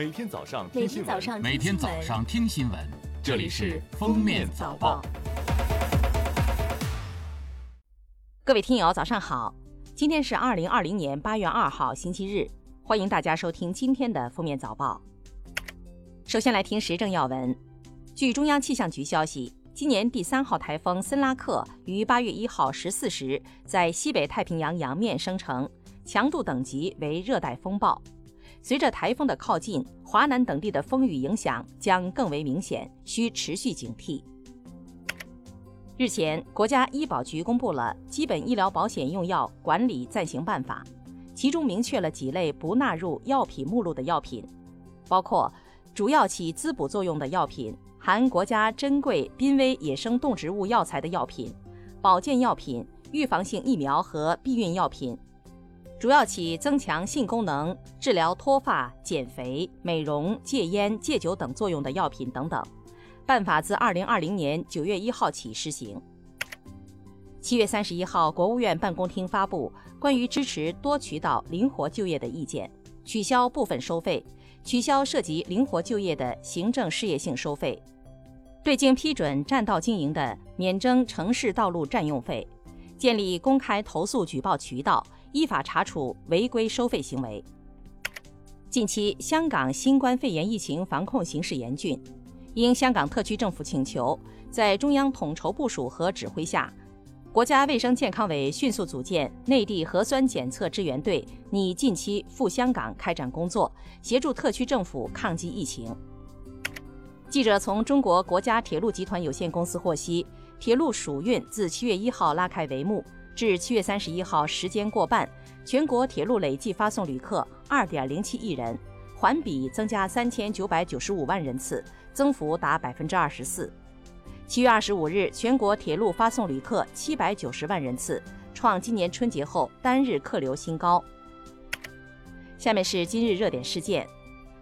每天早上每听新闻，每天早上听新闻，这里是《封面早报》。各位听友，早上好！今天是二零二零年八月二号，星期日，欢迎大家收听今天的《封面早报》。首先来听时政要闻。据中央气象局消息，今年第三号台风森拉克于八月一号十四时在西北太平洋洋面生成，强度等级为热带风暴。随着台风的靠近，华南等地的风雨影响将更为明显，需持续警惕。日前，国家医保局公布了《基本医疗保险用药管理暂行办法》，其中明确了几类不纳入药品目录的药品，包括主要起滋补作用的药品、含国家珍贵濒危野生动植物药材的药品、保健药品、预防性疫苗和避孕药品。主要起增强性功能、治疗脱发、减肥、美容、戒烟、戒酒等作用的药品等等。办法自二零二零年九月一号起施行。七月三十一号，国务院办公厅发布关于支持多渠道灵活就业的意见，取消部分收费，取消涉及灵活就业的行政事业性收费，对经批准占道经营的免征城市道路占用费，建立公开投诉举报渠道。依法查处违规收费行为。近期，香港新冠肺炎疫情防控形势严峻，应香港特区政府请求，在中央统筹部署和指挥下，国家卫生健康委迅速组建内地核酸检测支援队，拟近期赴香港开展工作，协助特区政府抗击疫情。记者从中国国家铁路集团有限公司获悉，铁路暑运自七月一号拉开帷幕。至七月三十一号，时间过半，全国铁路累计发送旅客二点零七亿人，环比增加三千九百九十五万人次，增幅达百分之二十四。七月二十五日，全国铁路发送旅客七百九十万人次，创今年春节后单日客流新高。下面是今日热点事件：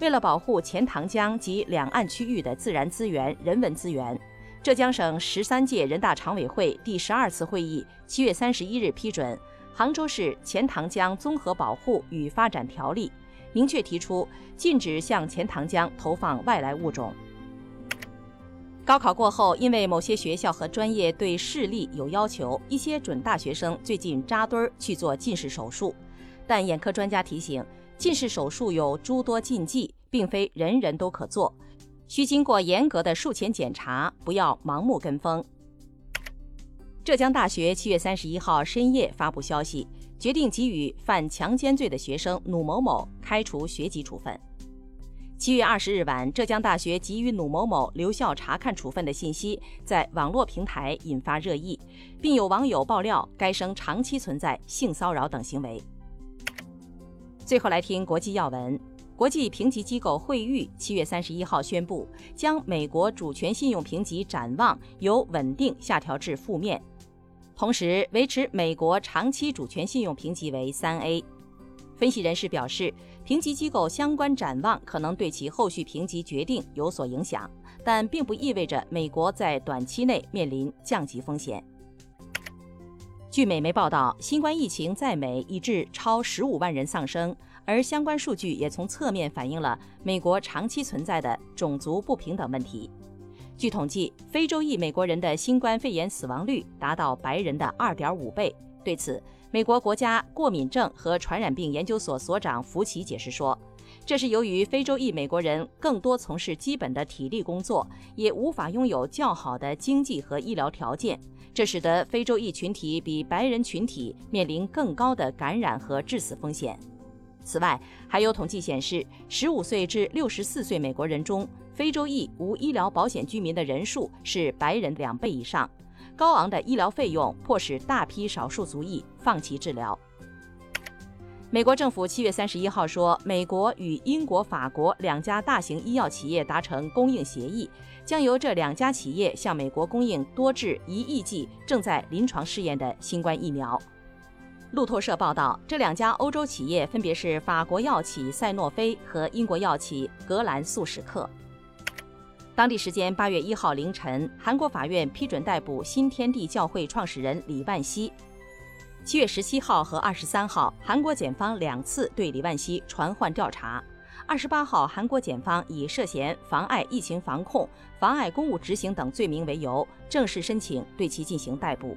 为了保护钱塘江及两岸区域的自然资源、人文资源。浙江省十三届人大常委会第十二次会议七月三十一日批准《杭州市钱塘江综合保护与发展条例》，明确提出禁止向钱塘江投放外来物种。高考过后，因为某些学校和专业对视力有要求，一些准大学生最近扎堆儿去做近视手术。但眼科专家提醒，近视手术有诸多禁忌，并非人人都可做。需经过严格的术前检查，不要盲目跟风。浙江大学七月三十一号深夜发布消息，决定给予犯强奸罪的学生努某某开除学籍处分。七月二十日晚，浙江大学给予努某某留校察看处分的信息在网络平台引发热议，并有网友爆料该生长期存在性骚扰等行为。最后来听国际要闻。国际评级机构惠誉七月三十一号宣布，将美国主权信用评级展望由稳定下调至负面，同时维持美国长期主权信用评级为三 A。分析人士表示，评级机构相关展望可能对其后续评级决定有所影响，但并不意味着美国在短期内面临降级风险。据美媒报道，新冠疫情在美已致超十五万人丧生。而相关数据也从侧面反映了美国长期存在的种族不平等问题。据统计，非洲裔美国人的新冠肺炎死亡率达到白人的二点五倍。对此，美国国家过敏症和传染病研究所所长福奇解释说，这是由于非洲裔美国人更多从事基本的体力工作，也无法拥有较好的经济和医疗条件，这使得非洲裔群体比白人群体面临更高的感染和致死风险。此外，还有统计显示，十五岁至六十四岁美国人中，非洲裔无医疗保险居民的人数是白人两倍以上。高昂的医疗费用迫使大批少数族裔放弃治疗。美国政府七月三十一号说，美国与英国、法国两家大型医药企业达成供应协议，将由这两家企业向美国供应多至一亿剂正在临床试验的新冠疫苗。路透社报道，这两家欧洲企业分别是法国药企赛诺菲和英国药企格兰素史克。当地时间八月一号凌晨，韩国法院批准逮捕新天地教会创始人李万熙。七月十七号和二十三号，韩国检方两次对李万熙传唤调查。二十八号，韩国检方以涉嫌妨碍疫情防控、妨碍公务执行等罪名为由，正式申请对其进行逮捕。